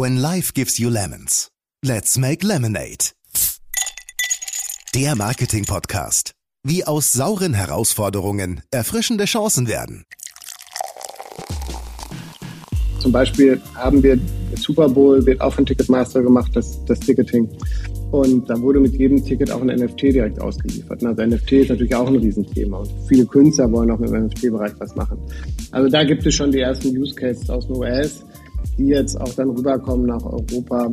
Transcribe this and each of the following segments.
When life gives you lemons, let's make lemonade. Der Marketing-Podcast. Wie aus sauren Herausforderungen erfrischende Chancen werden. Zum Beispiel haben wir Super Bowl, wird auch von Ticketmaster gemacht, das, das Ticketing. Und da wurde mit jedem Ticket auch ein NFT direkt ausgeliefert. Also NFT ist natürlich auch ein Riesenthema und viele Künstler wollen auch mit dem NFT-Bereich was machen. Also da gibt es schon die ersten Use Cases aus den US, die jetzt auch dann rüberkommen nach Europa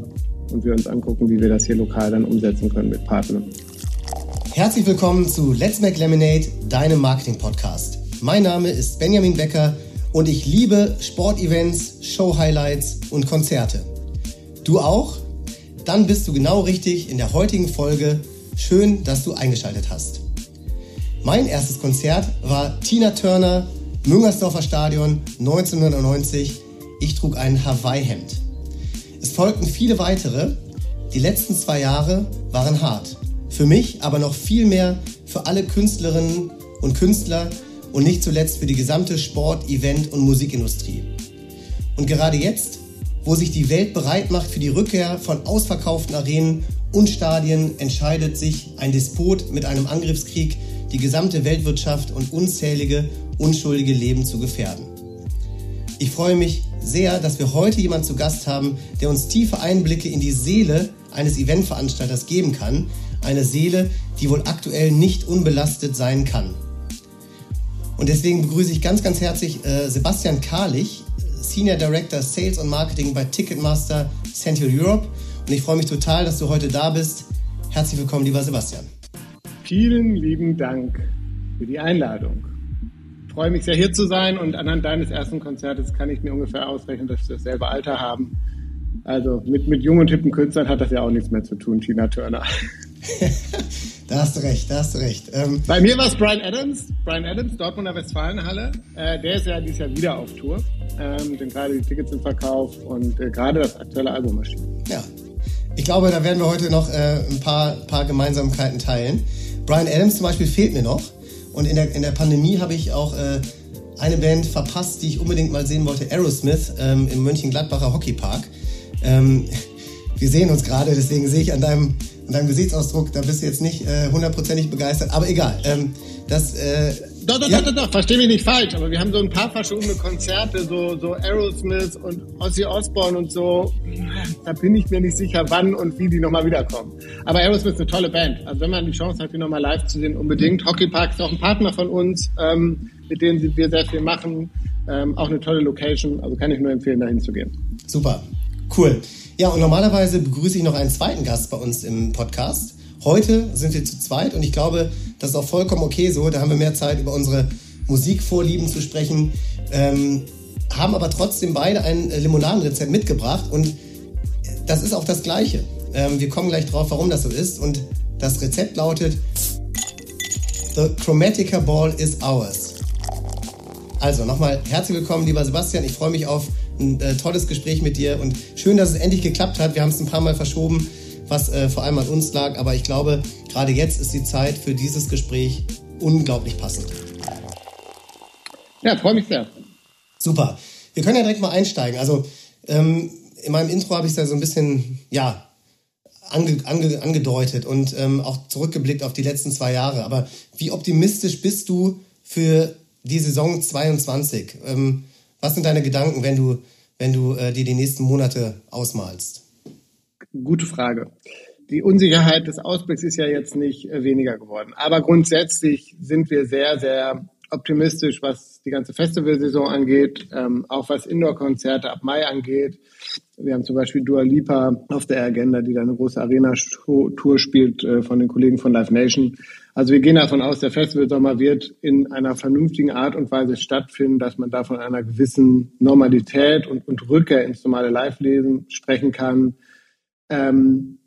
und wir uns angucken, wie wir das hier lokal dann umsetzen können mit Partnern. Herzlich willkommen zu Let's Make Lemonade, deinem Marketing-Podcast. Mein Name ist Benjamin Becker und ich liebe Sportevents, Show-Highlights und Konzerte. Du auch? Dann bist du genau richtig in der heutigen Folge. Schön, dass du eingeschaltet hast. Mein erstes Konzert war Tina Turner, Müngersdorfer Stadion 1990. Ich trug ein Hawaii-Hemd. Es folgten viele weitere. Die letzten zwei Jahre waren hart. Für mich, aber noch viel mehr für alle Künstlerinnen und Künstler und nicht zuletzt für die gesamte Sport-, Event- und Musikindustrie. Und gerade jetzt, wo sich die Welt bereit macht für die Rückkehr von ausverkauften Arenen und Stadien, entscheidet sich ein Despot mit einem Angriffskrieg, die gesamte Weltwirtschaft und unzählige, unschuldige Leben zu gefährden. Ich freue mich sehr, dass wir heute jemanden zu Gast haben, der uns tiefe Einblicke in die Seele eines Eventveranstalters geben kann, eine Seele, die wohl aktuell nicht unbelastet sein kann. Und deswegen begrüße ich ganz, ganz herzlich äh, Sebastian Karlich, Senior Director Sales und Marketing bei Ticketmaster Central Europe. Und ich freue mich total, dass du heute da bist. Herzlich willkommen, lieber Sebastian. Vielen lieben Dank für die Einladung. Ich freue mich sehr, hier zu sein und anhand deines ersten Konzertes kann ich mir ungefähr ausrechnen, dass wir dasselbe Alter haben. Also mit, mit jungen und hippen Künstlern hat das ja auch nichts mehr zu tun, Tina Turner. da hast du recht, da hast du recht. Ähm, Bei mir war es Brian Adams, Brian Adams, Dortmunder Westfalenhalle. Äh, der ist ja dieses Jahr wieder auf Tour, ähm, denn gerade die Tickets sind verkauft und äh, gerade das aktuelle Album erschienen. Ja, ich glaube, da werden wir heute noch äh, ein paar, paar Gemeinsamkeiten teilen. Brian Adams zum Beispiel fehlt mir noch und in der, in der Pandemie habe ich auch äh, eine Band verpasst, die ich unbedingt mal sehen wollte, Aerosmith ähm, im Mönchengladbacher Hockeypark. Ähm, wir sehen uns gerade, deswegen sehe ich an deinem, an deinem Gesichtsausdruck, da bist du jetzt nicht äh, hundertprozentig äh, begeistert, aber egal. Ähm, das, äh, doch, doch, ja. doch, doch, doch, versteh mich nicht falsch, aber wir haben so ein paar verschobene Konzerte, so, so Aerosmith und Ozzy Osbourne und so. Da bin ich mir nicht sicher, wann und wie die nochmal wiederkommen. Aber Aerosmith ist eine tolle Band. Also wenn man die Chance hat, die nochmal live zu sehen, unbedingt. Hockey Park ist auch ein Partner von uns, ähm, mit denen wir sehr viel machen. Ähm, auch eine tolle Location, also kann ich nur empfehlen, dahin zu gehen. Super, cool. Ja, und normalerweise begrüße ich noch einen zweiten Gast bei uns im Podcast. Heute sind wir zu zweit und ich glaube, das ist auch vollkommen okay so. Da haben wir mehr Zeit, über unsere Musikvorlieben zu sprechen. Ähm, haben aber trotzdem beide ein Limonadenrezept mitgebracht und das ist auch das Gleiche. Ähm, wir kommen gleich drauf, warum das so ist. Und das Rezept lautet: The Chromatica Ball is ours. Also nochmal herzlich willkommen, lieber Sebastian. Ich freue mich auf ein äh, tolles Gespräch mit dir und schön, dass es endlich geklappt hat. Wir haben es ein paar Mal verschoben, was äh, vor allem an uns lag, aber ich glaube, gerade jetzt ist die Zeit für dieses Gespräch unglaublich passend. Ja, freue mich sehr. Super. Wir können ja direkt mal einsteigen. Also ähm, in meinem Intro habe ich es ja so ein bisschen, ja, ange, ange, angedeutet und ähm, auch zurückgeblickt auf die letzten zwei Jahre. Aber wie optimistisch bist du für die Saison 22? Ähm, was sind deine Gedanken, wenn du, wenn du äh, dir die nächsten Monate ausmalst? Gute Frage. Die Unsicherheit des Ausblicks ist ja jetzt nicht äh, weniger geworden. Aber grundsätzlich sind wir sehr, sehr optimistisch, was die ganze Festivalsaison angeht, ähm, auch was Indoor-Konzerte ab Mai angeht. Wir haben zum Beispiel Dua Lipa auf der Agenda, die da eine große Arena-Tour spielt äh, von den Kollegen von Live Nation. Also wir gehen davon aus, der Festivalsommer wird in einer vernünftigen Art und Weise stattfinden, dass man da von einer gewissen Normalität und, und Rückkehr ins normale Live-Lesen sprechen kann. Ähm,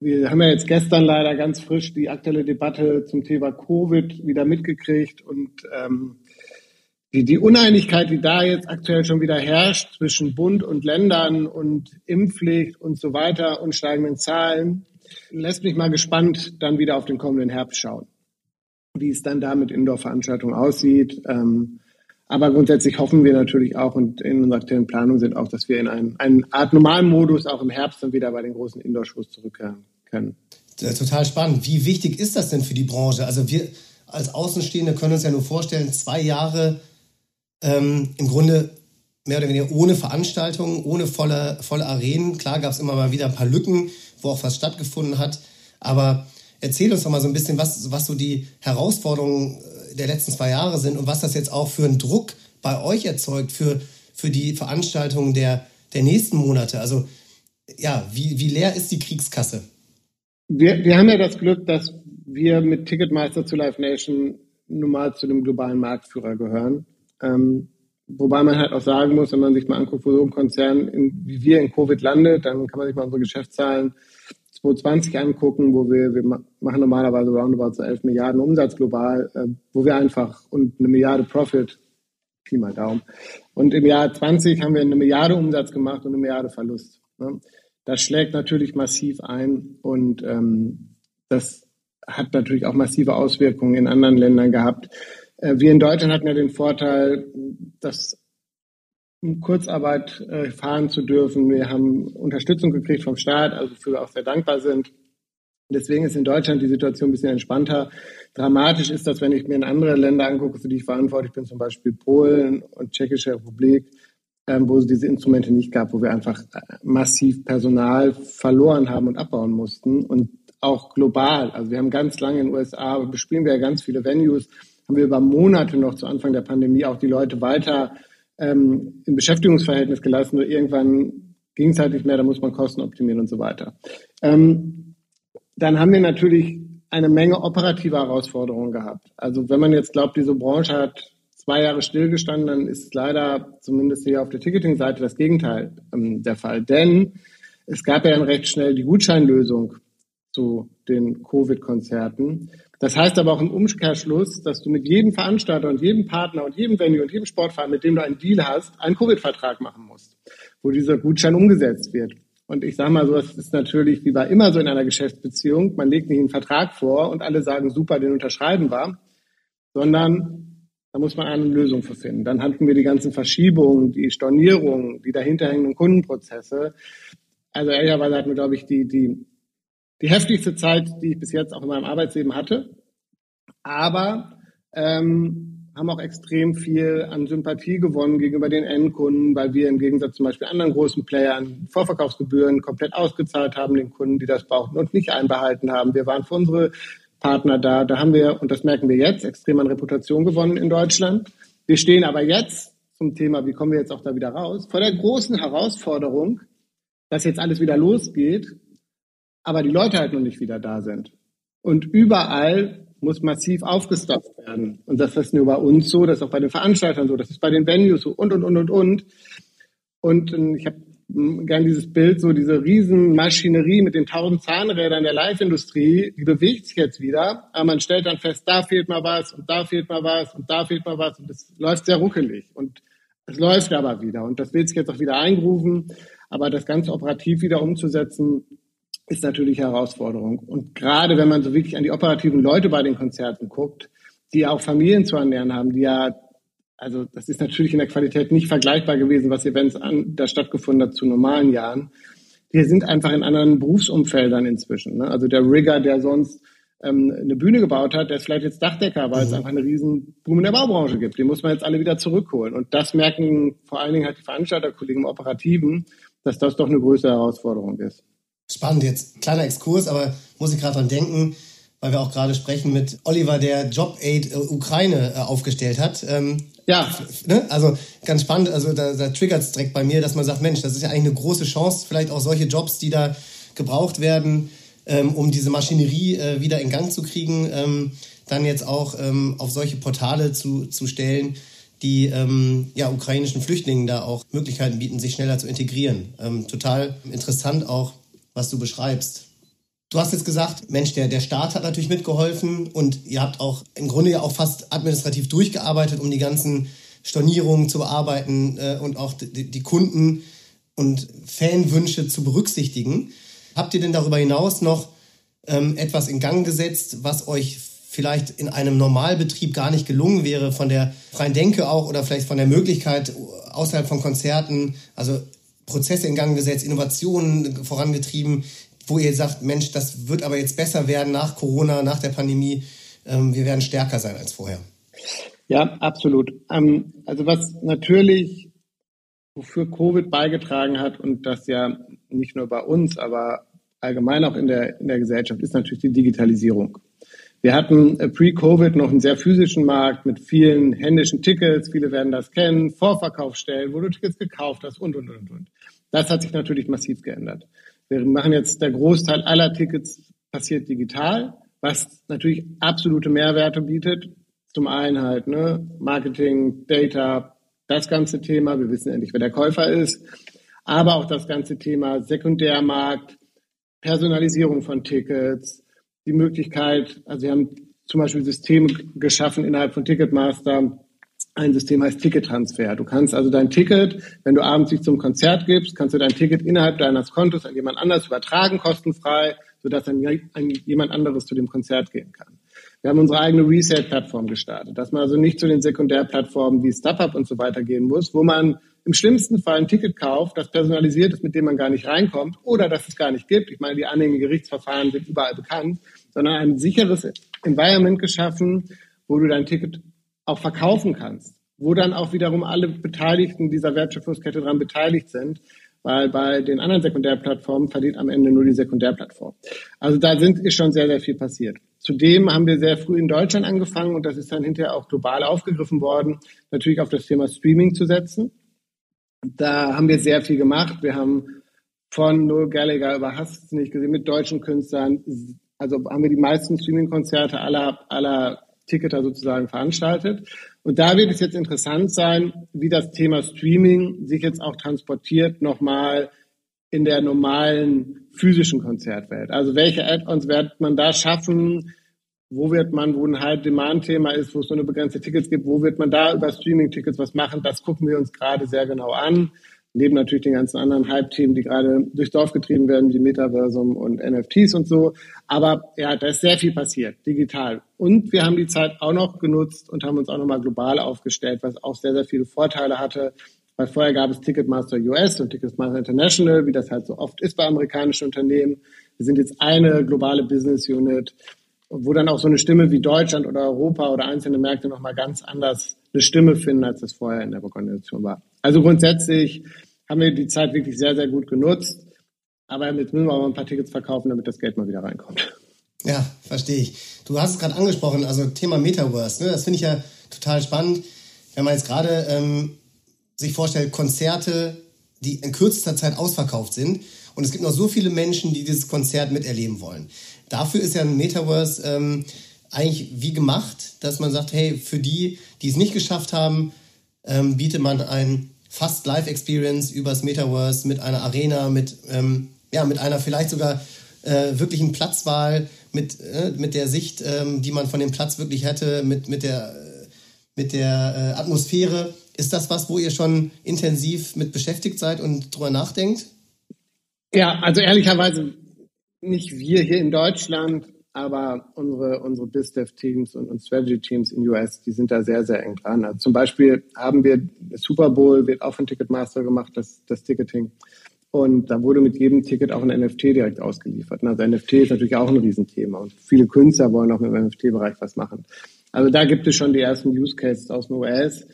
wir haben ja jetzt gestern leider ganz frisch die aktuelle Debatte zum Thema Covid wieder mitgekriegt und ähm, die, die Uneinigkeit, die da jetzt aktuell schon wieder herrscht zwischen Bund und Ländern und Impfpflicht und so weiter und steigenden Zahlen, lässt mich mal gespannt dann wieder auf den kommenden Herbst schauen wie es dann da mit Indoor-Veranstaltungen aussieht. Ähm, Aber grundsätzlich hoffen wir natürlich auch und in unserer aktuellen Planung sind auch, dass wir in einen, einen Art normalen Modus auch im Herbst dann wieder bei den großen Indoor-Shows zurückkehren können. Total spannend. Wie wichtig ist das denn für die Branche? Also wir als Außenstehende können uns ja nur vorstellen, zwei Jahre ähm, im Grunde mehr oder weniger ohne Veranstaltungen, ohne volle, volle Arenen. Klar gab es immer mal wieder ein paar Lücken, wo auch was stattgefunden hat. Aber erzähl uns doch mal so ein bisschen, was, was so die Herausforderungen der letzten zwei Jahre sind und was das jetzt auch für einen Druck bei euch erzeugt für, für die Veranstaltungen der, der nächsten Monate. Also ja, wie, wie leer ist die Kriegskasse? Wir, wir haben ja das Glück, dass wir mit Ticketmeister zu Live Nation nun mal zu dem globalen Marktführer gehören. Ähm, wobei man halt auch sagen muss, wenn man sich mal anguckt, wo so ein Konzern in, wie wir in Covid landet, dann kann man sich mal unsere Geschäftszahlen 2020 angucken, wo wir, wir machen normalerweise roundabout so 11 Milliarden Umsatz global, äh, wo wir einfach und eine Milliarde Profit, Pi mal Daumen. Und im Jahr 20 haben wir eine Milliarde Umsatz gemacht und eine Milliarde Verlust. Ne? Das schlägt natürlich massiv ein und ähm, das hat natürlich auch massive Auswirkungen in anderen Ländern gehabt. Äh, wir in Deutschland hatten ja den Vorteil, dass Kurzarbeit äh, fahren zu dürfen. Wir haben Unterstützung gekriegt vom Staat, also für wir auch sehr dankbar sind. Deswegen ist in Deutschland die Situation ein bisschen entspannter. Dramatisch ist das, wenn ich mir in andere Länder angucke, für die ich verantwortlich bin, zum Beispiel Polen und Tschechische Republik, ähm, wo es diese Instrumente nicht gab, wo wir einfach äh, massiv Personal verloren haben und abbauen mussten und auch global. Also wir haben ganz lange in den USA, bespielen wir ja ganz viele Venues, haben wir über Monate noch zu Anfang der Pandemie auch die Leute weiter ähm, im Beschäftigungsverhältnis gelassen. Nur irgendwann ging es halt nicht mehr, da muss man Kosten optimieren und so weiter. Ähm, dann haben wir natürlich eine Menge operativer Herausforderungen gehabt. Also wenn man jetzt glaubt, diese Branche hat zwei Jahre stillgestanden, dann ist leider zumindest hier auf der Ticketing-Seite das Gegenteil ähm, der Fall. Denn es gab ja dann recht schnell die Gutscheinlösung zu den Covid-Konzerten. Das heißt aber auch im Umkehrschluss, dass du mit jedem Veranstalter und jedem Partner und jedem Venue und jedem Sportverein, mit dem du einen Deal hast, einen Covid-Vertrag machen musst, wo dieser Gutschein umgesetzt wird. Und ich sage mal so, es ist natürlich wie bei immer so in einer Geschäftsbeziehung, man legt nicht einen Vertrag vor und alle sagen, super, den unterschreiben wir, sondern da muss man eine Lösung für finden. Dann hatten wir die ganzen Verschiebungen, die Stornierungen, die dahinterhängenden Kundenprozesse. Also ehrlicherweise hatten wir, glaube ich, die, die, die heftigste Zeit, die ich bis jetzt auch in meinem Arbeitsleben hatte. Aber ähm, haben auch extrem viel an Sympathie gewonnen gegenüber den Endkunden, weil wir im Gegensatz zum Beispiel anderen großen Playern Vorverkaufsgebühren komplett ausgezahlt haben, den Kunden, die das brauchten und nicht einbehalten haben. Wir waren für unsere Partner da. Da haben wir, und das merken wir jetzt, extrem an Reputation gewonnen in Deutschland. Wir stehen aber jetzt zum Thema, wie kommen wir jetzt auch da wieder raus, vor der großen Herausforderung, dass jetzt alles wieder losgeht, aber die Leute halt noch nicht wieder da sind. Und überall muss massiv aufgestockt werden. Und das ist nur bei uns so, das ist auch bei den Veranstaltern so, das ist bei den Venues so und, und, und, und, und. Und ähm, ich habe gern dieses Bild, so diese Riesenmaschinerie mit den tausend Zahnrädern der Live-Industrie, die bewegt sich jetzt wieder, aber man stellt dann fest, da fehlt mal was und da fehlt mal was und da fehlt mal was und es läuft sehr ruckelig und es läuft aber wieder und das wird sich jetzt auch wieder eingrufen, aber das Ganze operativ wieder umzusetzen, ist natürlich Herausforderung. Und gerade wenn man so wirklich an die operativen Leute bei den Konzerten guckt, die auch Familien zu ernähren haben, die ja also das ist natürlich in der Qualität nicht vergleichbar gewesen, was Events an, da stattgefunden hat zu normalen Jahren. Wir sind einfach in anderen Berufsumfeldern inzwischen. Ne? Also der Rigger, der sonst ähm, eine Bühne gebaut hat, der ist vielleicht jetzt Dachdecker, weil mhm. es einfach eine riesen Boom in der Baubranche gibt. Den muss man jetzt alle wieder zurückholen. Und das merken vor allen Dingen halt die Veranstalterkollegen im Operativen, dass das doch eine größere Herausforderung ist. Spannend, jetzt kleiner Exkurs, aber muss ich gerade dran denken, weil wir auch gerade sprechen mit Oliver, der Job Aid äh, Ukraine äh, aufgestellt hat. Ähm, ja. Ne? Also ganz spannend, also da, da triggert es direkt bei mir, dass man sagt, Mensch, das ist ja eigentlich eine große Chance, vielleicht auch solche Jobs, die da gebraucht werden, ähm, um diese Maschinerie äh, wieder in Gang zu kriegen, ähm, dann jetzt auch ähm, auf solche Portale zu, zu stellen, die ähm, ja, ukrainischen Flüchtlingen da auch Möglichkeiten bieten, sich schneller zu integrieren. Ähm, total interessant auch, was du beschreibst. Du hast jetzt gesagt, Mensch, der, der Staat hat natürlich mitgeholfen und ihr habt auch im Grunde ja auch fast administrativ durchgearbeitet, um die ganzen Stornierungen zu bearbeiten äh, und auch die, die Kunden und Fanwünsche zu berücksichtigen. Habt ihr denn darüber hinaus noch ähm, etwas in Gang gesetzt, was euch vielleicht in einem Normalbetrieb gar nicht gelungen wäre, von der freien Denke auch oder vielleicht von der Möglichkeit außerhalb von Konzerten, also Prozesse in Gang gesetzt, Innovationen vorangetrieben, wo ihr sagt, Mensch, das wird aber jetzt besser werden nach Corona, nach der Pandemie. Ähm, wir werden stärker sein als vorher. Ja, absolut. Ähm, also was natürlich wofür Covid beigetragen hat und das ja nicht nur bei uns, aber allgemein auch in der, in der Gesellschaft, ist natürlich die Digitalisierung. Wir hatten äh, pre-Covid noch einen sehr physischen Markt mit vielen händischen Tickets. Viele werden das kennen. Vorverkaufsstellen, wo du Tickets gekauft hast und, und, und, und. Das hat sich natürlich massiv geändert. Wir machen jetzt, der Großteil aller Tickets passiert digital, was natürlich absolute Mehrwerte bietet. Zum einen halt, ne, Marketing, Data, das ganze Thema. Wir wissen endlich, wer der Käufer ist. Aber auch das ganze Thema Sekundärmarkt, Personalisierung von Tickets, die Möglichkeit, also wir haben zum Beispiel Systeme geschaffen innerhalb von Ticketmaster. Ein System heißt Tickettransfer. Du kannst also dein Ticket, wenn du abends dich zum Konzert gibst, kannst du dein Ticket innerhalb deines Kontos an jemand anders übertragen, kostenfrei, sodass dann jemand anderes zu dem Konzert gehen kann. Wir haben unsere eigene Resale-Plattform gestartet, dass man also nicht zu den Sekundärplattformen wie StubHub und so weiter gehen muss, wo man im schlimmsten Fall ein Ticket kauft, das personalisiert ist, mit dem man gar nicht reinkommt oder das es gar nicht gibt. Ich meine, die anhängigen Gerichtsverfahren sind überall bekannt, sondern ein sicheres Environment geschaffen, wo du dein Ticket auch verkaufen kannst, wo dann auch wiederum alle Beteiligten dieser Wertschöpfungskette daran beteiligt sind, weil bei den anderen Sekundärplattformen verdient am Ende nur die Sekundärplattform. Also da sind, ist schon sehr, sehr viel passiert. Zudem haben wir sehr früh in Deutschland angefangen und das ist dann hinterher auch global aufgegriffen worden, natürlich auf das Thema Streaming zu setzen. Da haben wir sehr viel gemacht. Wir haben von Noel Gallagher über Hast nicht gesehen mit deutschen Künstlern, also haben wir die meisten Streaming-Konzerte aller, aller Ticketer sozusagen veranstaltet. Und da wird es jetzt interessant sein, wie das Thema Streaming sich jetzt auch transportiert nochmal in der normalen physischen Konzertwelt. Also welche Add-ons wird man da schaffen? Wo wird man, wo ein High-Demand-Thema ist, wo es eine begrenzte Tickets gibt, wo wird man da über Streaming-Tickets was machen? Das gucken wir uns gerade sehr genau an. Neben natürlich den ganzen anderen Hype-Themen, die gerade durchs Dorf getrieben werden, wie Metaversum und NFTs und so. Aber ja, da ist sehr viel passiert, digital. Und wir haben die Zeit auch noch genutzt und haben uns auch nochmal global aufgestellt, was auch sehr, sehr viele Vorteile hatte. Weil vorher gab es Ticketmaster US und Ticketmaster International, wie das halt so oft ist bei amerikanischen Unternehmen. Wir sind jetzt eine globale Business Unit, wo dann auch so eine Stimme wie Deutschland oder Europa oder einzelne Märkte nochmal ganz anders eine Stimme finden, als das vorher in der Organisation war. Also grundsätzlich haben wir die Zeit wirklich sehr, sehr gut genutzt. Aber jetzt müssen wir auch ein paar Tickets verkaufen, damit das Geld mal wieder reinkommt. Ja, verstehe ich. Du hast es gerade angesprochen, also Thema Metaverse. Ne? Das finde ich ja total spannend. Wenn man jetzt gerade ähm, sich vorstellt, Konzerte, die in kürzester Zeit ausverkauft sind. Und es gibt noch so viele Menschen, die dieses Konzert miterleben wollen. Dafür ist ja ein Metaverse ähm, eigentlich wie gemacht, dass man sagt, hey, für die, die es nicht geschafft haben, ähm, bietet man ein fast Live-Experience übers Metaverse mit einer Arena, mit, ähm, ja, mit einer vielleicht sogar äh, wirklichen Platzwahl, mit, äh, mit der Sicht, ähm, die man von dem Platz wirklich hätte, mit, mit der, äh, mit der äh, Atmosphäre. Ist das was, wo ihr schon intensiv mit beschäftigt seid und drüber nachdenkt? Ja, also ehrlicherweise nicht wir hier in Deutschland, aber unsere, unsere BizDev-Teams und, und Strategy-Teams in US, die sind da sehr, sehr eng dran. Also zum Beispiel haben wir, Super Bowl wird auch von Ticketmaster gemacht, das, das Ticketing. Und da wurde mit jedem Ticket auch ein NFT direkt ausgeliefert. Also NFT ist natürlich auch ein Riesenthema und viele Künstler wollen auch im NFT-Bereich was machen. Also da gibt es schon die ersten Use Cases aus den US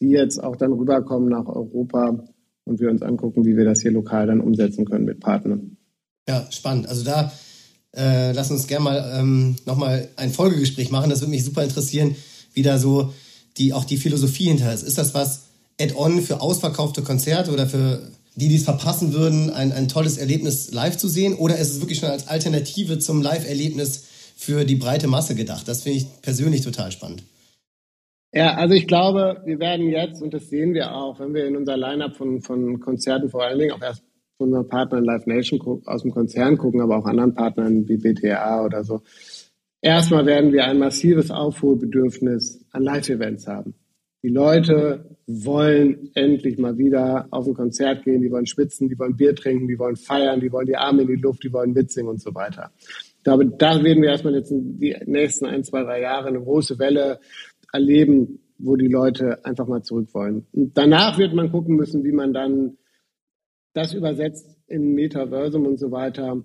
die jetzt auch dann rüberkommen nach Europa und wir uns angucken, wie wir das hier lokal dann umsetzen können mit Partnern. Ja, spannend. Also da äh, lass uns gerne mal ähm, nochmal ein Folgegespräch machen. Das würde mich super interessieren, wie da so die, auch die Philosophie hinter ist. Ist das was Add-on für ausverkaufte Konzerte oder für die, die es verpassen würden, ein, ein tolles Erlebnis live zu sehen? Oder ist es wirklich schon als Alternative zum Live-Erlebnis für die breite Masse gedacht? Das finde ich persönlich total spannend. Ja, also ich glaube, wir werden jetzt, und das sehen wir auch, wenn wir in unser Line-up von, von Konzerten vor allen Dingen auch erst von unseren Partnern Live Nation aus dem Konzern gucken, aber auch anderen Partnern wie BTA oder so. Erstmal werden wir ein massives Aufholbedürfnis an Live-Events haben. Die Leute wollen endlich mal wieder auf ein Konzert gehen, die wollen schwitzen, die wollen Bier trinken, die wollen feiern, die wollen die Arme in die Luft, die wollen mitsingen und so weiter. glaube, da werden wir erstmal jetzt in die nächsten ein, zwei, drei Jahre eine große Welle erleben, wo die Leute einfach mal zurück wollen. Und danach wird man gucken müssen, wie man dann das übersetzt in Metaversum und so weiter.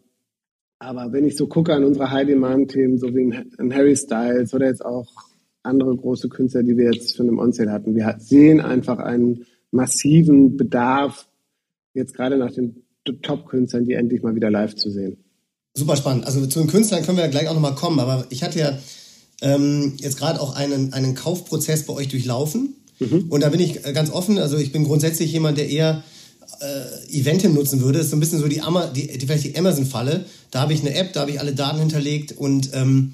Aber wenn ich so gucke an unsere High-Demand-Themen, so wie ein Harry Styles oder jetzt auch andere große Künstler, die wir jetzt schon im On-Sale hatten, wir sehen einfach einen massiven Bedarf, jetzt gerade nach den Top-Künstlern, die endlich mal wieder live zu sehen. Super spannend. Also zu den Künstlern können wir ja gleich auch nochmal kommen, aber ich hatte ja ähm, jetzt gerade auch einen, einen Kaufprozess bei euch durchlaufen. Mhm. Und da bin ich ganz offen. Also ich bin grundsätzlich jemand, der eher äh, Eventim nutzen würde. Das ist so ein bisschen so die, die, die, vielleicht die Amazon-Falle. Da habe ich eine App, da habe ich alle Daten hinterlegt und ähm,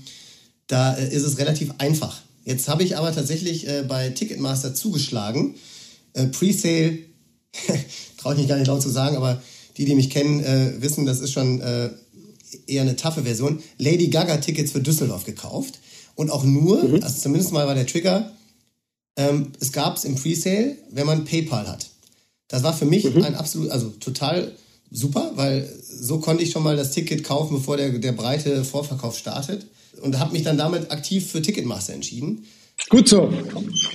da äh, ist es relativ einfach. Jetzt habe ich aber tatsächlich äh, bei Ticketmaster zugeschlagen. Äh, Presale, traue ich mich gar nicht laut zu sagen, aber die, die mich kennen, äh, wissen, das ist schon äh, eher eine taffe Version. Lady Gaga Tickets für Düsseldorf gekauft. Und auch nur, mhm. also zumindest mal war der Trigger, ähm, es gab es im Presale, wenn man PayPal hat. Das war für mich mhm. ein absolut, also total super, weil so konnte ich schon mal das Ticket kaufen, bevor der, der breite Vorverkauf startet. Und habe mich dann damit aktiv für Ticketmaster entschieden. Gut so.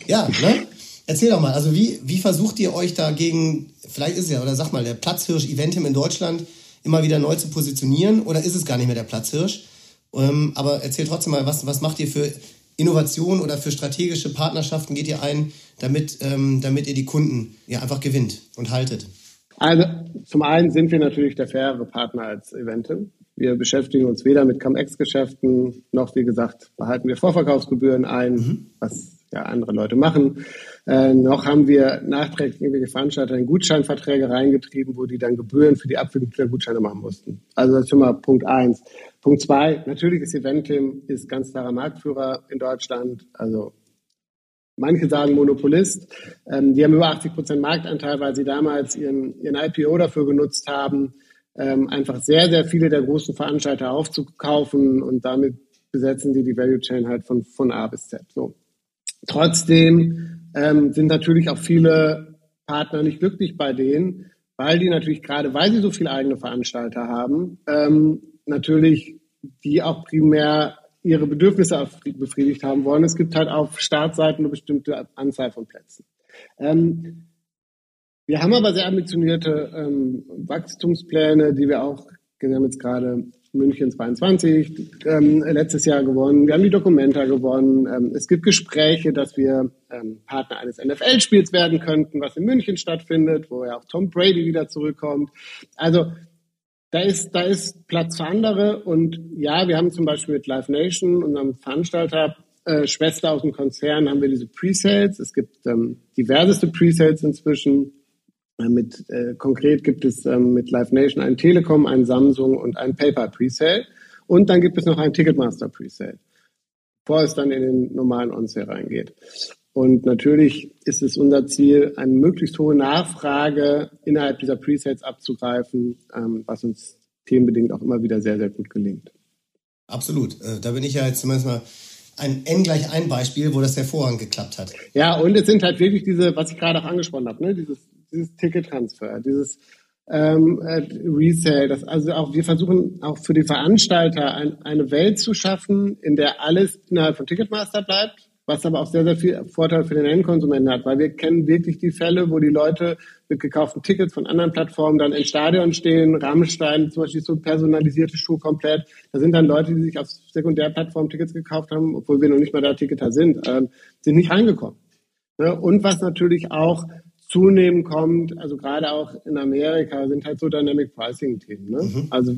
Ja, ne? Erzähl doch mal, also wie, wie versucht ihr euch dagegen, vielleicht ist es ja, oder sag mal, der Platzhirsch Eventim in Deutschland immer wieder neu zu positionieren oder ist es gar nicht mehr der Platzhirsch? Ähm, aber erzähl trotzdem mal, was, was macht ihr für Innovation oder für strategische Partnerschaften geht ihr ein, damit, ähm, damit ihr die Kunden ja einfach gewinnt und haltet? Also zum einen sind wir natürlich der faire Partner als Eventim. Wir beschäftigen uns weder mit Cum-Ex-Geschäften noch, wie gesagt, behalten wir Vorverkaufsgebühren ein, mhm. was ja andere Leute machen. Äh, noch haben wir nachträglich irgendwelche Veranstalter in Gutscheinverträge reingetrieben, wo die dann Gebühren für die Abwicklung der Gutscheine machen mussten. Also das ist schon mal Punkt eins. Punkt zwei, natürlich ist Eventim ist ganz klarer Marktführer in Deutschland. Also manche sagen Monopolist. Ähm, die haben über 80 Prozent Marktanteil, weil sie damals ihren, ihren IPO dafür genutzt haben, ähm, einfach sehr, sehr viele der großen Veranstalter aufzukaufen und damit besetzen die die Value Chain halt von, von A bis Z. So. Trotzdem ähm, sind natürlich auch viele Partner nicht glücklich bei denen, weil die natürlich gerade, weil sie so viele eigene Veranstalter haben, ähm, natürlich die auch primär ihre Bedürfnisse befriedigt haben wollen. Es gibt halt auf Startseiten eine bestimmte Anzahl von Plätzen. Ähm, wir haben aber sehr ambitionierte ähm, Wachstumspläne, die wir auch, wir haben jetzt gerade München 22 ähm, letztes Jahr gewonnen, wir haben die Documenta gewonnen. Ähm, es gibt Gespräche, dass wir ähm, Partner eines NFL-Spiels werden könnten, was in München stattfindet, wo ja auch Tom Brady wieder zurückkommt. Also da ist, da ist Platz für andere. Und ja, wir haben zum Beispiel mit Live Nation, unserem Veranstalter, äh, Schwester aus dem Konzern, haben wir diese Presales. Es gibt ähm, diverseste Presales inzwischen. Äh, mit, äh, konkret gibt es ähm, mit Live Nation einen Telekom, einen Samsung und einen PayPal Presale. Und dann gibt es noch einen Ticketmaster Presale, bevor es dann in den normalen On-Sale reingeht. Und natürlich ist es unser Ziel, eine möglichst hohe Nachfrage innerhalb dieser Presets abzugreifen, ähm, was uns themenbedingt auch immer wieder sehr, sehr gut gelingt. Absolut. Äh, da bin ich ja jetzt zumindest mal ein N gleich ein Beispiel, wo das hervorragend geklappt hat. Ja, und es sind halt wirklich diese, was ich gerade auch angesprochen habe, ne? dieses, dieses Tickettransfer, dieses ähm, äh, Resale. Das, also auch wir versuchen auch für die Veranstalter ein, eine Welt zu schaffen, in der alles innerhalb von Ticketmaster bleibt was aber auch sehr, sehr viel Vorteil für den Endkonsumenten hat, weil wir kennen wirklich die Fälle, wo die Leute mit gekauften Tickets von anderen Plattformen dann im Stadion stehen, Rammstein, zum Beispiel so personalisierte Schuhe komplett. Da sind dann Leute, die sich auf Sekundärplattformen Tickets gekauft haben, obwohl wir noch nicht mal da Ticketer sind, ähm, sind nicht reingekommen. Ne? Und was natürlich auch zunehmend kommt, also gerade auch in Amerika, sind halt so Dynamic Pricing-Themen. Ne? Mhm. Also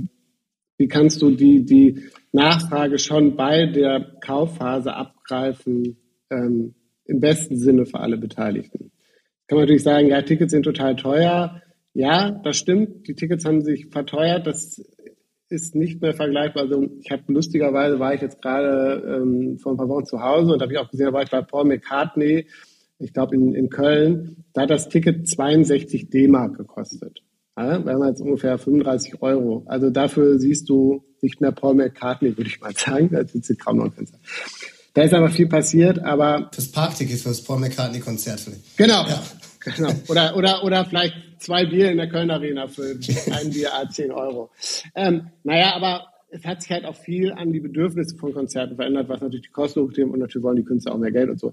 wie kannst du die, die Nachfrage schon bei der Kaufphase abgreifen, ähm, im besten Sinne für alle Beteiligten? Kann man natürlich sagen, ja, Tickets sind total teuer. Ja, das stimmt. Die Tickets haben sich verteuert. Das ist nicht mehr vergleichbar. Also ich habe lustigerweise war ich jetzt gerade ähm, vor ein paar Wochen zu Hause und habe ich auch gesehen, da war ich bei Paul McCartney, ich glaube in, in Köln, da hat das Ticket 62 D-Mark gekostet. Ja, wir haben jetzt ungefähr 35 Euro. Also dafür siehst du nicht mehr Paul McCartney, würde ich mal sagen. Da ist kaum noch Konzert. Da ist aber viel passiert, aber. Das Parkticket für das Paul McCartney-Konzert vielleicht. Genau. Ja. Genau. Oder, oder, oder vielleicht zwei Bier in der Köln Arena für ein Bier A 10 Euro. Ähm, naja, aber es hat sich halt auch viel an die Bedürfnisse von Konzerten verändert, was natürlich die Kosten hochnehmen und natürlich wollen die Künstler auch mehr Geld und so.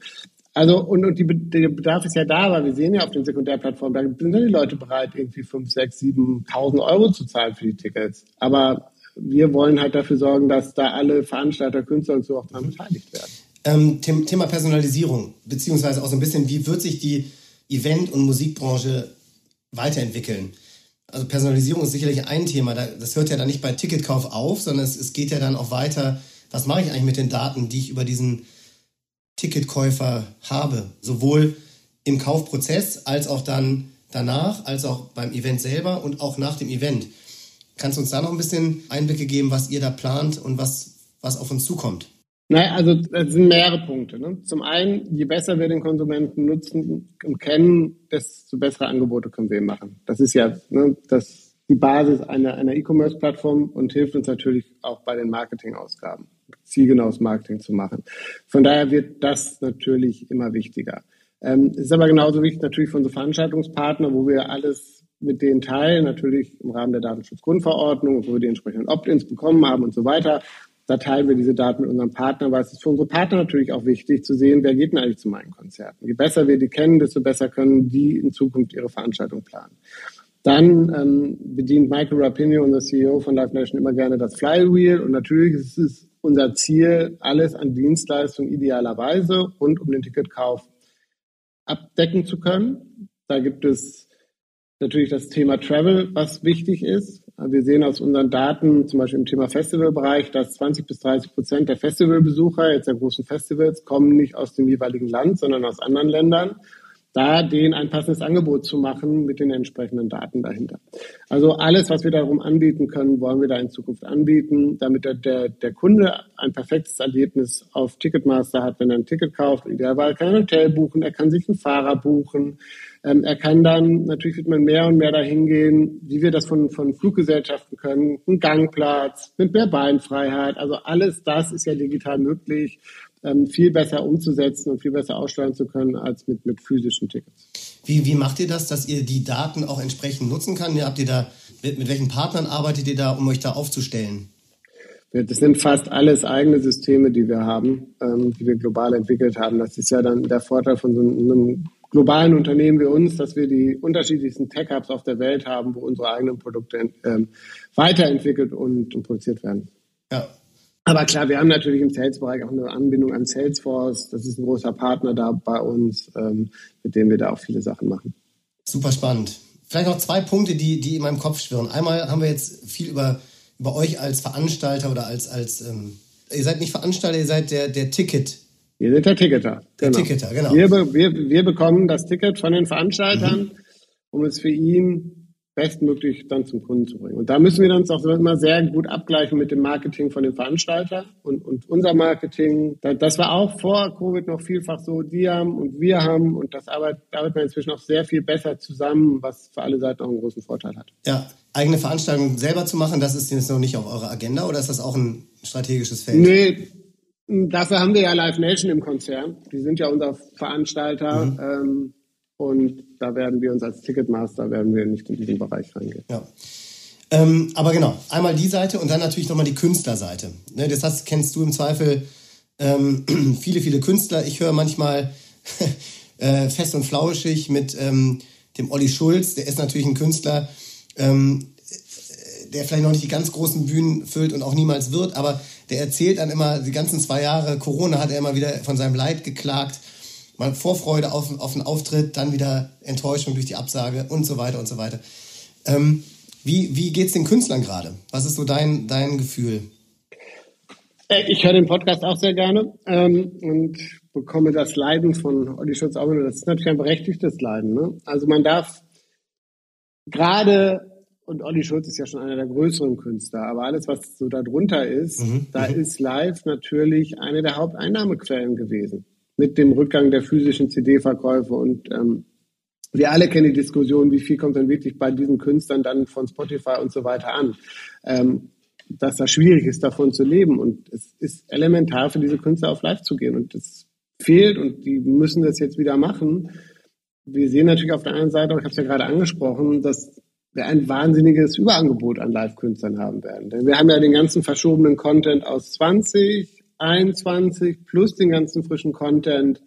Also, und, und die, der Bedarf ist ja da, aber wir sehen ja auf den Sekundärplattformen, da sind die Leute bereit, irgendwie 5, 6, 7.000 Euro zu zahlen für die Tickets. Aber wir wollen halt dafür sorgen, dass da alle Veranstalter, Künstler und so auch daran beteiligt werden. Ähm, Thema Personalisierung, beziehungsweise auch so ein bisschen, wie wird sich die Event- und Musikbranche weiterentwickeln? Also Personalisierung ist sicherlich ein Thema. Das hört ja dann nicht bei Ticketkauf auf, sondern es, es geht ja dann auch weiter. Was mache ich eigentlich mit den Daten, die ich über diesen Ticketkäufer habe? Sowohl im Kaufprozess als auch dann danach, als auch beim Event selber und auch nach dem Event. Kannst du uns da noch ein bisschen Einblicke geben, was ihr da plant und was, was auf uns zukommt? Naja, also das sind mehrere Punkte. Ne? Zum einen, je besser wir den Konsumenten nutzen und kennen, desto bessere Angebote können wir ihm machen. Das ist ja ne, das, die Basis einer, E-Commerce-Plattform und hilft uns natürlich auch bei den Marketingausgaben, zielgenaues Marketing zu machen. Von daher wird das natürlich immer wichtiger. Ähm, ist aber genauso wichtig natürlich für unsere Veranstaltungspartner, wo wir alles mit denen teilen, natürlich im Rahmen der Datenschutzgrundverordnung, wo wir die entsprechenden Opt-ins bekommen haben und so weiter. Da teilen wir diese Daten mit unseren Partnern, weil es ist für unsere Partner natürlich auch wichtig zu sehen, wer geht denn eigentlich zu meinen Konzerten. Je besser wir die kennen, desto besser können die in Zukunft ihre Veranstaltung planen. Dann ähm, bedient Michael Rapino, unser CEO von Live Nation, immer gerne das Flywheel. Und natürlich ist es unser Ziel, alles an Dienstleistungen idealerweise und um den Ticketkauf abdecken zu können. Da gibt es natürlich das Thema Travel, was wichtig ist. Wir sehen aus unseren Daten, zum Beispiel im Thema Festivalbereich, dass 20 bis 30 Prozent der Festivalbesucher jetzt der großen Festivals kommen nicht aus dem jeweiligen Land, sondern aus anderen Ländern. Da denen ein passendes Angebot zu machen mit den entsprechenden Daten dahinter. Also alles, was wir darum anbieten können, wollen wir da in Zukunft anbieten, damit der, der, der Kunde ein perfektes Erlebnis auf Ticketmaster hat, wenn er ein Ticket kauft. Idealerweise kann er ein Hotel buchen, er kann sich einen Fahrer buchen, ähm, er kann dann, natürlich wird man mehr und mehr dahin gehen, wie wir das von, von Fluggesellschaften können, ein Gangplatz mit mehr Beinfreiheit. Also alles das ist ja digital möglich, ähm, viel besser umzusetzen und viel besser aussteuern zu können als mit, mit physischen Tickets. Wie, wie macht ihr das, dass ihr die Daten auch entsprechend nutzen kann? Habt ihr da, mit, mit welchen Partnern arbeitet ihr da, um euch da aufzustellen? Das sind fast alles eigene Systeme, die wir haben, ähm, die wir global entwickelt haben. Das ist ja dann der Vorteil von so einem globalen Unternehmen wie uns, dass wir die unterschiedlichsten Tech-Hubs auf der Welt haben, wo unsere eigenen Produkte ähm, weiterentwickelt und, und, produziert werden. Ja. Aber klar, wir haben natürlich im Sales-Bereich auch eine Anbindung an Salesforce. Das ist ein großer Partner da bei uns, ähm, mit dem wir da auch viele Sachen machen. Super spannend. Vielleicht noch zwei Punkte, die, die in meinem Kopf schwirren. Einmal haben wir jetzt viel über, über euch als Veranstalter oder als, als ähm, ihr seid nicht Veranstalter, ihr seid der, der Ticket, wir sind der Ticketer. Genau. Der Ticketer, genau. Wir, wir, wir bekommen das Ticket von den Veranstaltern, mhm. um es für ihn bestmöglich dann zum Kunden zu bringen. Und da müssen wir uns auch immer sehr gut abgleichen mit dem Marketing von den Veranstaltern und, und unser Marketing. Das war auch vor Covid noch vielfach so, die haben und wir haben und das arbeitet, arbeitet man inzwischen auch sehr viel besser zusammen, was für alle Seiten auch einen großen Vorteil hat. Ja, eigene Veranstaltungen selber zu machen, das ist jetzt noch nicht auf eurer Agenda oder ist das auch ein strategisches Feld? Nee, Dafür haben wir ja Live Nation im Konzern. Die sind ja unser Veranstalter. Mhm. Ähm, und da werden wir uns als Ticketmaster werden wir nicht in diesen Bereich reingehen. Ja. Ähm, aber genau, einmal die Seite und dann natürlich nochmal die Künstlerseite. Ne, das heißt, kennst du im Zweifel ähm, viele, viele Künstler. Ich höre manchmal äh, fest und flauschig mit ähm, dem Olli Schulz, der ist natürlich ein Künstler, ähm, der vielleicht noch nicht die ganz großen Bühnen füllt und auch niemals wird, aber der erzählt dann immer, die ganzen zwei Jahre Corona hat er immer wieder von seinem Leid geklagt. Mal Vorfreude auf, auf einen Auftritt, dann wieder Enttäuschung durch die Absage und so weiter und so weiter. Ähm, wie wie geht es den Künstlern gerade? Was ist so dein, dein Gefühl? Äh, ich höre den Podcast auch sehr gerne ähm, und bekomme das Leiden von Olli Schulz. Das ist natürlich ein berechtigtes Leiden. Ne? Also man darf gerade und Olli Schulz ist ja schon einer der größeren Künstler, aber alles, was so darunter ist, mhm. da mhm. ist live natürlich eine der Haupteinnahmequellen gewesen. Mit dem Rückgang der physischen CD-Verkäufe und ähm, wir alle kennen die Diskussion, wie viel kommt denn wirklich bei diesen Künstlern dann von Spotify und so weiter an. Ähm, dass das schwierig ist, davon zu leben. Und es ist elementar für diese Künstler auf live zu gehen. Und das fehlt und die müssen das jetzt wieder machen. Wir sehen natürlich auf der einen Seite, ich habe es ja gerade angesprochen, dass wir ein wahnsinniges Überangebot an Live-Künstlern haben werden. Denn wir haben ja den ganzen verschobenen Content aus 20, 21 plus den ganzen frischen Content,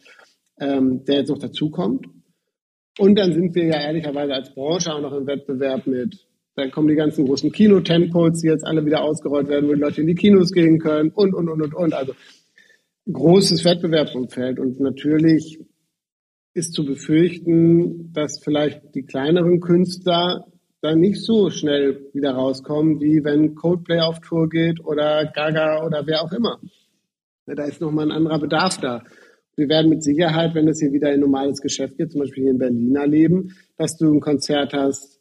ähm, der jetzt noch dazukommt. Und dann sind wir ja ehrlicherweise als Branche auch noch im Wettbewerb mit, dann kommen die ganzen großen Kino-Tempos, die jetzt alle wieder ausgerollt werden, wo die Leute in die Kinos gehen können und, und, und, und, und. Also großes Wettbewerbsumfeld und natürlich ist zu befürchten, dass vielleicht die kleineren Künstler dann nicht so schnell wieder rauskommen, wie wenn Coldplay auf Tour geht oder Gaga oder wer auch immer. Da ist nochmal ein anderer Bedarf da. Wir werden mit Sicherheit, wenn es hier wieder in normales Geschäft geht, zum Beispiel hier in Berlin erleben, dass du ein Konzert hast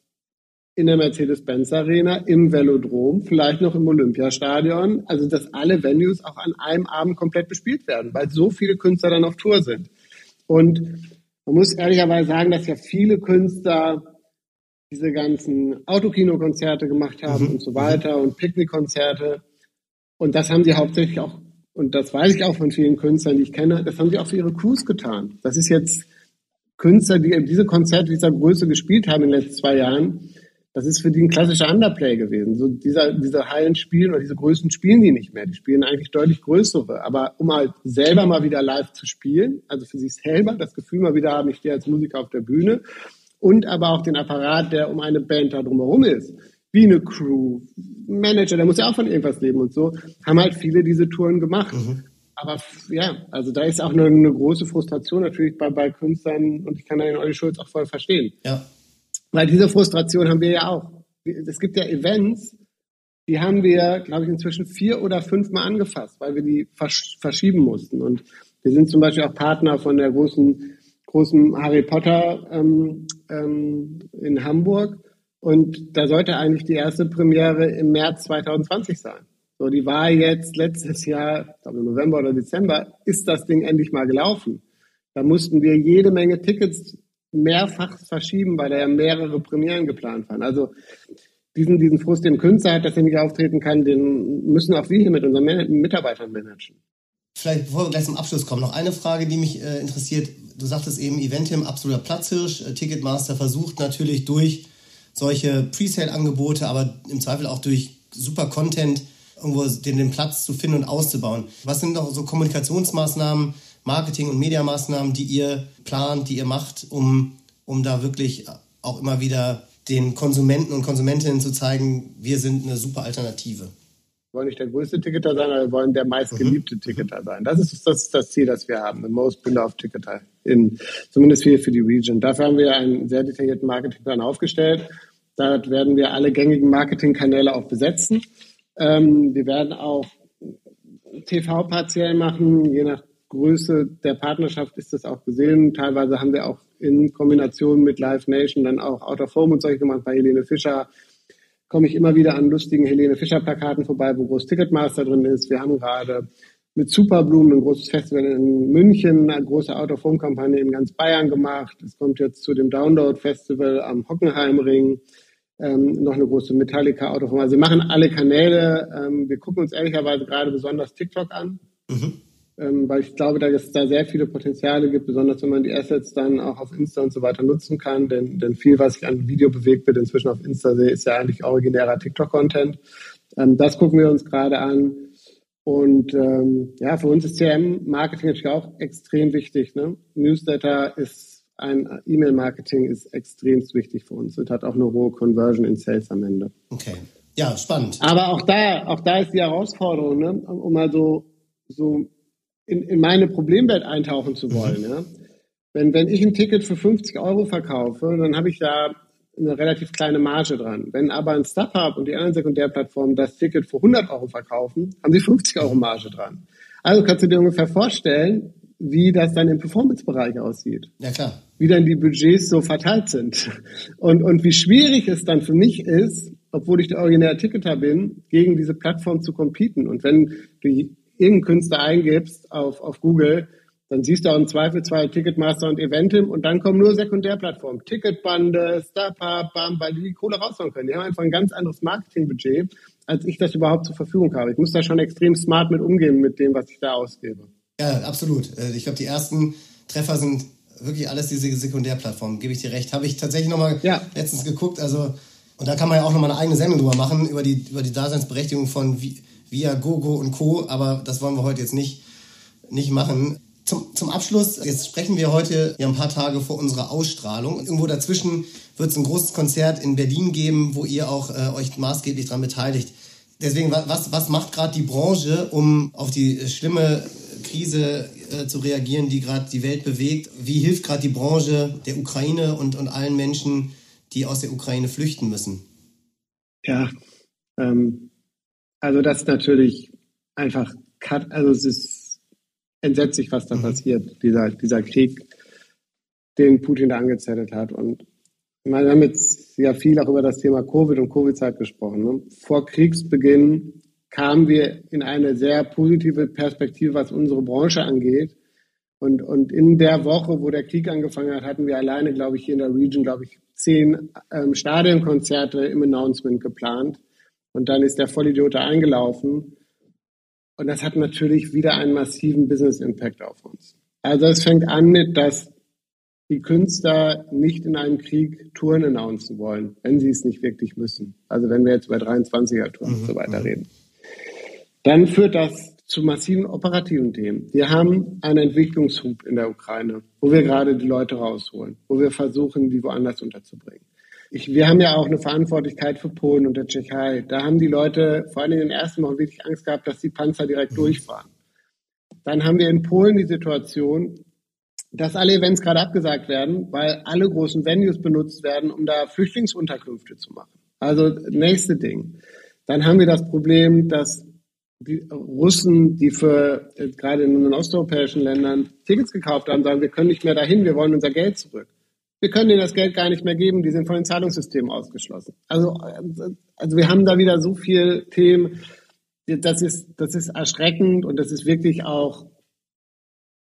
in der Mercedes-Benz Arena, im Velodrom, vielleicht noch im Olympiastadion. Also, dass alle Venues auch an einem Abend komplett bespielt werden, weil so viele Künstler dann auf Tour sind. Und man muss ehrlicherweise sagen, dass ja viele Künstler diese ganzen Autokinokonzerte gemacht haben mhm. und so weiter und Picknickkonzerte. Und das haben sie hauptsächlich auch und das weiß ich auch von vielen Künstlern, die ich kenne, das haben sie auch für ihre Crews getan. Das ist jetzt Künstler, die diese Konzerte dieser Größe gespielt haben in den letzten zwei Jahren, das ist für die ein klassischer Underplay gewesen. So dieser, diese Hallen spielen oder diese Größen spielen die nicht mehr. Die spielen eigentlich deutlich größere. Aber um halt selber mal wieder live zu spielen, also für sich selber das Gefühl mal wieder haben, ich stehe als Musiker auf der Bühne und aber auch den Apparat, der um eine Band da drumherum ist, wie eine Crew, Manager, der muss ja auch von irgendwas leben und so, haben halt viele diese Touren gemacht. Mhm. Aber ja, also da ist auch eine, eine, große Frustration natürlich bei, bei Künstlern und ich kann da den Olli Schulz auch voll verstehen. Ja. Weil diese Frustration haben wir ja auch. Es gibt ja Events, die haben wir, glaube ich, inzwischen vier oder fünf Mal angefasst, weil wir die versch verschieben mussten. Und wir sind zum Beispiel auch Partner von der großen, großen Harry Potter ähm, ähm, in Hamburg. Und da sollte eigentlich die erste Premiere im März 2020 sein. So, die war jetzt letztes Jahr, ich glaube November oder Dezember, ist das Ding endlich mal gelaufen. Da mussten wir jede Menge Tickets mehrfach verschieben, weil da ja mehrere Premieren geplant waren. Also diesen, diesen Frust, den Künstler hat, dass er nicht auftreten kann, den müssen auch wir hier mit unseren Mitarbeitern managen. Vielleicht, bevor wir gleich zum Abschluss kommen, noch eine Frage, die mich äh, interessiert. Du sagtest eben, Eventim, absoluter Platzhirsch. Äh, Ticketmaster versucht natürlich durch solche Presale-Angebote, aber im Zweifel auch durch super Content irgendwo den, den Platz zu finden und auszubauen. Was sind noch so Kommunikationsmaßnahmen, Marketing- und Mediamaßnahmen, die ihr plant, die ihr macht, um, um da wirklich auch immer wieder den Konsumenten und Konsumentinnen zu zeigen, wir sind eine super Alternative? Wir wollen nicht der größte Ticketer sein, aber wir wollen der meistgeliebte mhm. Ticketer sein. Das ist, das das Ziel, das wir haben. The most beloved Ticketer. In, zumindest hier für die Region. Dafür haben wir einen sehr detaillierten Marketingplan aufgestellt. Dort werden wir alle gängigen Marketingkanäle auch besetzen. Ähm, wir werden auch TV partiell machen, je nach Größe der Partnerschaft ist das auch gesehen. Teilweise haben wir auch in Kombination mit Live Nation dann auch Out of Home und solche gemacht. Bei Helene Fischer komme ich immer wieder an lustigen Helene Fischer Plakaten vorbei, wo groß Ticketmaster drin ist. Wir haben gerade mit Superblumen ein großes Festival in München, eine große Out-of-Home-Kampagne in ganz Bayern gemacht. Es kommt jetzt zu dem Download-Festival am Hockenheimring. Ähm, noch eine große Metallica Autoform. Also wir machen alle Kanäle. Ähm, wir gucken uns ehrlicherweise gerade besonders TikTok an, mhm. Ähm, weil ich glaube, dass es da sehr viele Potenziale gibt, besonders wenn man die Assets dann auch auf Insta und so weiter nutzen kann. Denn, denn viel, was sich an Video bewegt wird, inzwischen auf Insta sehe, ist ja eigentlich originärer TikTok-Content. Ähm, das gucken wir uns gerade an. Und ähm, ja, für uns ist CRM-Marketing natürlich auch extrem wichtig. Ne? Newsletter ist ein E-Mail-Marketing ist extrem wichtig für uns und hat auch eine hohe Conversion in Sales am Ende. Okay. Ja, spannend. Aber auch da, auch da ist die Herausforderung, ne? um mal so, so in, in meine Problemwelt eintauchen zu wollen. Mhm. Ja? Wenn, wenn ich ein Ticket für 50 Euro verkaufe, dann habe ich da eine relativ kleine Marge dran. Wenn aber ein StubHub und die anderen Sekundärplattformen das Ticket für 100 Euro verkaufen, haben sie 50 Euro Marge dran. Also kannst du dir ungefähr vorstellen, wie das dann im Performance-Bereich aussieht. Ja, klar. Wie dann die Budgets so verteilt sind. Und, und wie schwierig es dann für mich ist, obwohl ich der originäre Ticketer bin, gegen diese Plattform zu competen. Und wenn du irgendeinen Künstler eingibst auf, auf Google, dann siehst du auch im Zweifel zwei Ticketmaster und Eventim und dann kommen nur Sekundärplattformen. Ticketbande, StubHub, Bam, weil die die Kohle raushauen können. Die haben einfach ein ganz anderes Marketingbudget, als ich das überhaupt zur Verfügung habe. Ich muss da schon extrem smart mit umgehen, mit dem, was ich da ausgebe. Ja, absolut. Äh, ich glaube, die ersten Treffer sind wirklich alles diese Sekundärplattformen, gebe ich dir recht. Habe ich tatsächlich nochmal ja. letztens geguckt. Also Und da kann man ja auch nochmal eine eigene Sendung drüber machen, über die, über die Daseinsberechtigung von Via, Gogo und Co. Aber das wollen wir heute jetzt nicht, nicht machen. Zum, zum Abschluss, jetzt sprechen wir heute ja ein paar Tage vor unserer Ausstrahlung. Irgendwo dazwischen wird es ein großes Konzert in Berlin geben, wo ihr auch äh, euch maßgeblich daran beteiligt. Deswegen, was, was macht gerade die Branche, um auf die schlimme Krise äh, zu reagieren, die gerade die Welt bewegt? Wie hilft gerade die Branche der Ukraine und, und allen Menschen, die aus der Ukraine flüchten müssen? Ja, ähm, also das ist natürlich einfach, also es ist entsetzlich, was da mhm. passiert, dieser, dieser Krieg, den Putin da angezettelt hat. Und wir haben jetzt ja viel auch über das Thema Covid und Covid-Zeit gesprochen. Ne? Vor Kriegsbeginn kamen wir in eine sehr positive Perspektive, was unsere Branche angeht. Und, und in der Woche, wo der Krieg angefangen hat, hatten wir alleine, glaube ich, hier in der Region, glaube ich, zehn ähm, Stadionkonzerte im Announcement geplant. Und dann ist der Vollidiot eingelaufen. Und das hat natürlich wieder einen massiven Business Impact auf uns. Also es fängt an mit, dass die Künstler nicht in einem Krieg Touren announcen wollen, wenn sie es nicht wirklich müssen. Also wenn wir jetzt über 23er-Touren mhm. und so weiter mhm. reden. Dann führt das zu massiven operativen Themen. Wir haben einen Entwicklungshub in der Ukraine, wo wir gerade die Leute rausholen, wo wir versuchen, die woanders unterzubringen. Ich, wir haben ja auch eine Verantwortlichkeit für Polen und der Tschechei. Da haben die Leute vor allem in den ersten Wochen wirklich Angst gehabt, dass die Panzer direkt mhm. durchfahren. Dann haben wir in Polen die Situation, dass alle Events gerade abgesagt werden, weil alle großen Venues benutzt werden, um da Flüchtlingsunterkünfte zu machen. Also nächste Ding. Dann haben wir das Problem, dass die Russen, die für äh, gerade in den osteuropäischen Ländern Tickets gekauft haben, sagen, wir können nicht mehr dahin, wir wollen unser Geld zurück. Wir können ihnen das Geld gar nicht mehr geben, die sind von den Zahlungssystemen ausgeschlossen. Also, also wir haben da wieder so viel Themen, das ist, das ist erschreckend und das ist wirklich auch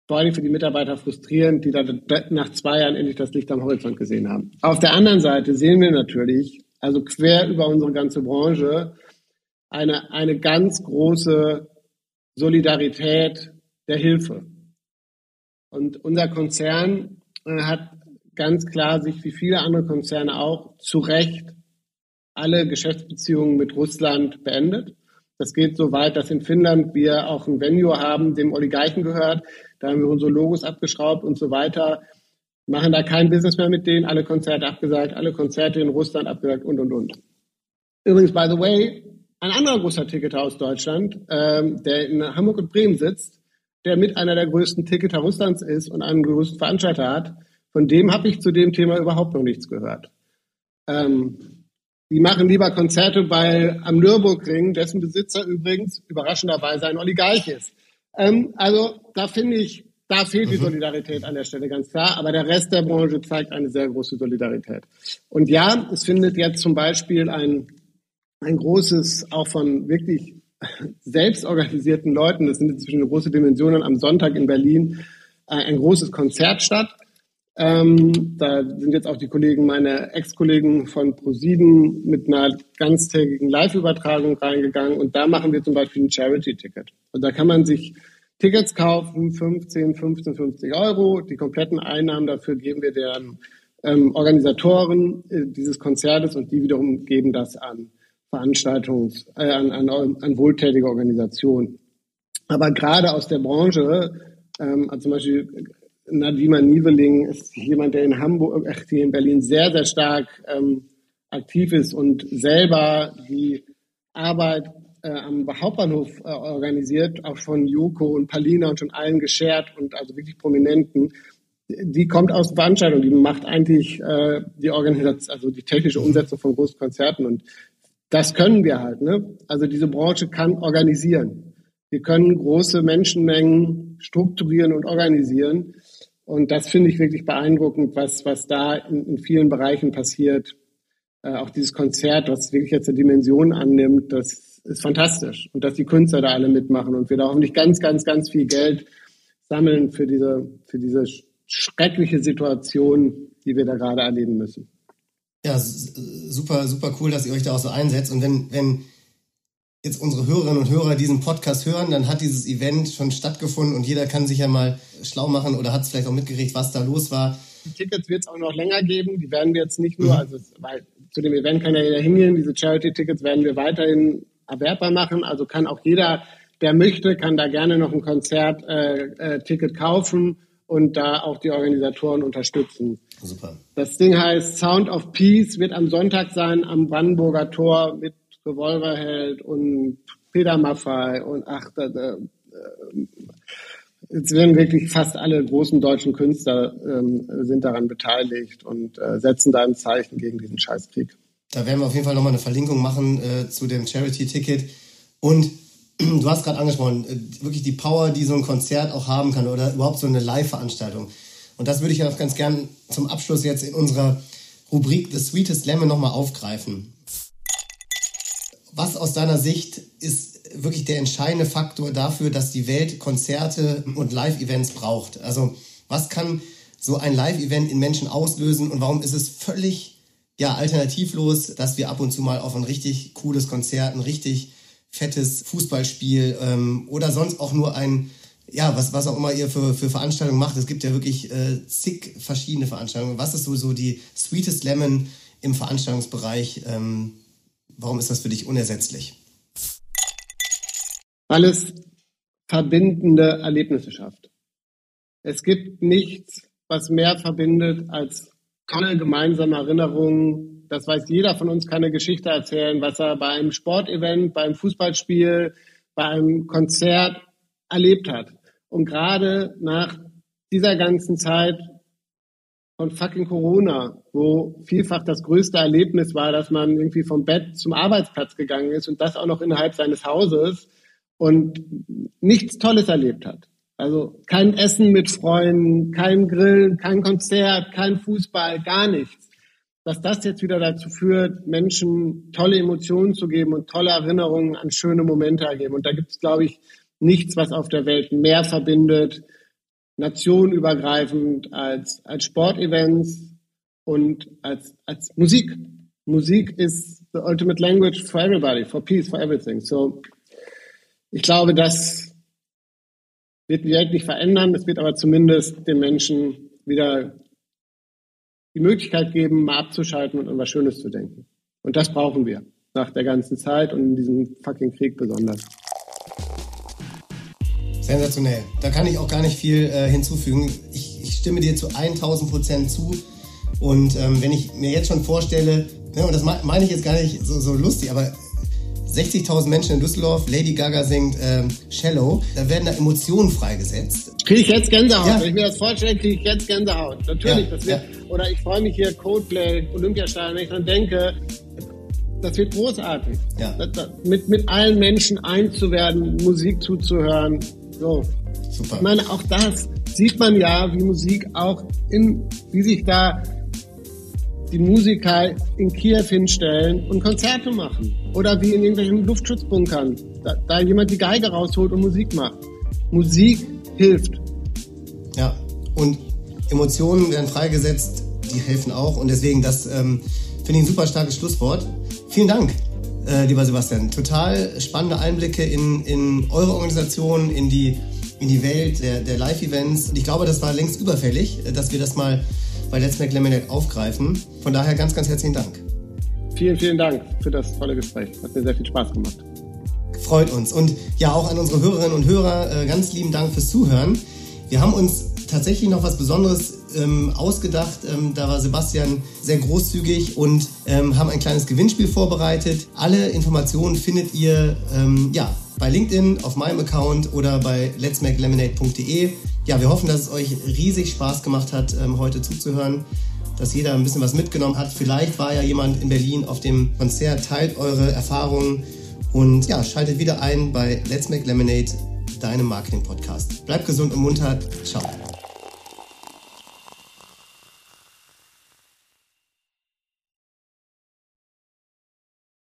vor allem für die Mitarbeiter frustrierend, die da nach zwei Jahren endlich das Licht am Horizont gesehen haben. Auf der anderen Seite sehen wir natürlich, also quer über unsere ganze Branche, eine, eine ganz große Solidarität der Hilfe. Und unser Konzern äh, hat ganz klar sich wie viele andere Konzerne auch zu Recht alle Geschäftsbeziehungen mit Russland beendet. Das geht so weit, dass in Finnland wir auch ein Venue haben, dem Oligarchen gehört. Da haben wir unsere Logos abgeschraubt und so weiter. Machen da kein Business mehr mit denen, alle Konzerte abgesagt, alle Konzerte in Russland abgesagt und, und, und. Übrigens, by the way, ein anderer großer Ticketer aus Deutschland, ähm, der in Hamburg und Bremen sitzt, der mit einer der größten Ticketer Russlands ist und einen größten Veranstalter hat, von dem habe ich zu dem Thema überhaupt noch nichts gehört. Ähm, die machen lieber Konzerte bei am Nürburgring, dessen Besitzer übrigens überraschenderweise ein Oligarch ist. Ähm, also da finde ich, da fehlt die mhm. Solidarität an der Stelle ganz klar, aber der Rest der Branche zeigt eine sehr große Solidarität. Und ja, es findet jetzt zum Beispiel ein ein großes, auch von wirklich selbstorganisierten Leuten, das sind inzwischen große Dimensionen, am Sonntag in Berlin äh, ein großes Konzert statt. Ähm, da sind jetzt auch die Kollegen, meine Ex-Kollegen von ProSieben mit einer ganztägigen Live-Übertragung reingegangen und da machen wir zum Beispiel ein Charity-Ticket. Und da kann man sich Tickets kaufen, 15, 15, 50 Euro. Die kompletten Einnahmen dafür geben wir den ähm, Organisatoren äh, dieses Konzertes und die wiederum geben das an Veranstaltungs-, äh, an, an, an wohltätige Organisationen. Aber gerade aus der Branche, ähm, also zum Beispiel Nadima Nieveling ist jemand, der in Hamburg, äh, hier in Berlin sehr, sehr stark ähm, aktiv ist und selber die Arbeit äh, am Hauptbahnhof äh, organisiert, auch von Joko und Palina und schon allen geschert und also wirklich Prominenten. Die kommt aus Veranstaltungen, die macht eigentlich äh, die Organisation, also die technische Umsetzung von großen Konzerten und das können wir halt. Ne? Also diese Branche kann organisieren. Wir können große Menschenmengen strukturieren und organisieren. Und das finde ich wirklich beeindruckend, was, was da in, in vielen Bereichen passiert. Äh, auch dieses Konzert, was wirklich jetzt eine Dimension annimmt, das ist fantastisch. Und dass die Künstler da alle mitmachen und wir da hoffentlich ganz, ganz, ganz viel Geld sammeln für diese, für diese schreckliche Situation, die wir da gerade erleben müssen. Ja, super, super cool, dass ihr euch da auch so einsetzt. Und wenn, wenn jetzt unsere Hörerinnen und Hörer diesen Podcast hören, dann hat dieses Event schon stattgefunden und jeder kann sich ja mal schlau machen oder hat es vielleicht auch mitgekriegt, was da los war. Die Tickets wird es auch noch länger geben. Die werden wir jetzt nicht nur, mhm. also weil zu dem Event kann ja jeder hingehen. Diese Charity-Tickets werden wir weiterhin erwerbbar machen. Also kann auch jeder, der möchte, kann da gerne noch ein Konzertticket äh, äh, kaufen und da auch die Organisatoren unterstützen. Super. Das Ding heißt Sound of Peace, wird am Sonntag sein am Brandenburger Tor mit Revolverheld und Peter Maffay und ach, da, da, Jetzt werden wirklich fast alle großen deutschen Künstler ähm, sind daran beteiligt und äh, setzen da ein Zeichen gegen diesen Scheißkrieg. Da werden wir auf jeden Fall nochmal eine Verlinkung machen äh, zu dem Charity-Ticket. Und du hast gerade angesprochen, äh, wirklich die Power, die so ein Konzert auch haben kann oder überhaupt so eine Live-Veranstaltung. Und das würde ich auch ganz gern zum Abschluss jetzt in unserer Rubrik The Sweetest Lemon nochmal aufgreifen. Was aus deiner Sicht ist wirklich der entscheidende Faktor dafür, dass die Welt Konzerte und Live-Events braucht. Also was kann so ein Live-Event in Menschen auslösen und warum ist es völlig ja, alternativlos, dass wir ab und zu mal auf ein richtig cooles Konzert, ein richtig fettes Fußballspiel ähm, oder sonst auch nur ein, ja, was, was auch immer ihr für, für Veranstaltungen macht. Es gibt ja wirklich äh, zig verschiedene Veranstaltungen. Was ist so, so die Sweetest Lemon im Veranstaltungsbereich? Ähm, warum ist das für dich unersetzlich? alles verbindende Erlebnisse schafft. Es gibt nichts, was mehr verbindet als tolle gemeinsame Erinnerungen. Das weiß jeder von uns, kann eine Geschichte erzählen, was er bei einem Sportevent, beim Fußballspiel, bei einem Konzert erlebt hat. Und gerade nach dieser ganzen Zeit von fucking Corona, wo vielfach das größte Erlebnis war, dass man irgendwie vom Bett zum Arbeitsplatz gegangen ist und das auch noch innerhalb seines Hauses, und nichts Tolles erlebt hat. Also kein Essen mit Freunden, kein Grillen, kein Konzert, kein Fußball, gar nichts. Dass das jetzt wieder dazu führt, Menschen tolle Emotionen zu geben und tolle Erinnerungen an schöne Momente ergeben. Und da gibt es, glaube ich, nichts, was auf der Welt mehr verbindet, nationenübergreifend als, als Sportevents und als, als Musik. Musik is the ultimate language for everybody, for peace, for everything. So ich glaube, das wird die Welt nicht verändern. Es wird aber zumindest den Menschen wieder die Möglichkeit geben, mal abzuschalten und an was Schönes zu denken. Und das brauchen wir nach der ganzen Zeit und in diesem fucking Krieg besonders. Sensationell. Da kann ich auch gar nicht viel äh, hinzufügen. Ich, ich, stimme dir zu 1000 Prozent zu. Und ähm, wenn ich mir jetzt schon vorstelle, ne, und das meine ich jetzt gar nicht so, so lustig, aber 60.000 Menschen in Düsseldorf, Lady Gaga singt ähm, Shallow, da werden da Emotionen freigesetzt. Kriege ich jetzt Gänsehaut. Ja. Wenn ich mir das vorstelle, kriege ich jetzt Gänsehaut. Natürlich, ja, das wird, ja. oder ich freue mich hier, Coldplay, Olympiastadion, wenn ich dann denke, das wird großartig. Ja. Das, das, mit, mit allen Menschen eins zu werden, Musik zuzuhören. So. Super. Ich meine, auch das sieht man ja, wie Musik auch in, wie sich da die Musiker in Kiew hinstellen und Konzerte machen. Oder wie in irgendwelchen Luftschutzbunkern, da, da jemand die Geige rausholt und Musik macht. Musik hilft. Ja, und Emotionen werden freigesetzt, die helfen auch. Und deswegen, das ähm, finde ich ein super starkes Schlusswort. Vielen Dank, äh, lieber Sebastian. Total spannende Einblicke in, in eure Organisation, in die, in die Welt der, der Live-Events. Und ich glaube, das war längst überfällig, dass wir das mal bei Let's Make Lemonade aufgreifen. Von daher ganz, ganz herzlichen Dank. Vielen, vielen Dank für das tolle Gespräch. Hat mir sehr viel Spaß gemacht. Freut uns. Und ja, auch an unsere Hörerinnen und Hörer äh, ganz lieben Dank fürs Zuhören. Wir haben uns tatsächlich noch was Besonderes ähm, ausgedacht. Ähm, da war Sebastian sehr großzügig und ähm, haben ein kleines Gewinnspiel vorbereitet. Alle Informationen findet ihr ähm, ja, bei LinkedIn, auf meinem Account oder bei letsmakelemonade.de. Ja, wir hoffen, dass es euch riesig Spaß gemacht hat, ähm, heute zuzuhören, dass jeder ein bisschen was mitgenommen hat. Vielleicht war ja jemand in Berlin auf dem Konzert, teilt eure Erfahrungen und ja, schaltet wieder ein bei Let's Make Lemonade, deinem Marketing-Podcast. Bleibt gesund und munter. Ciao.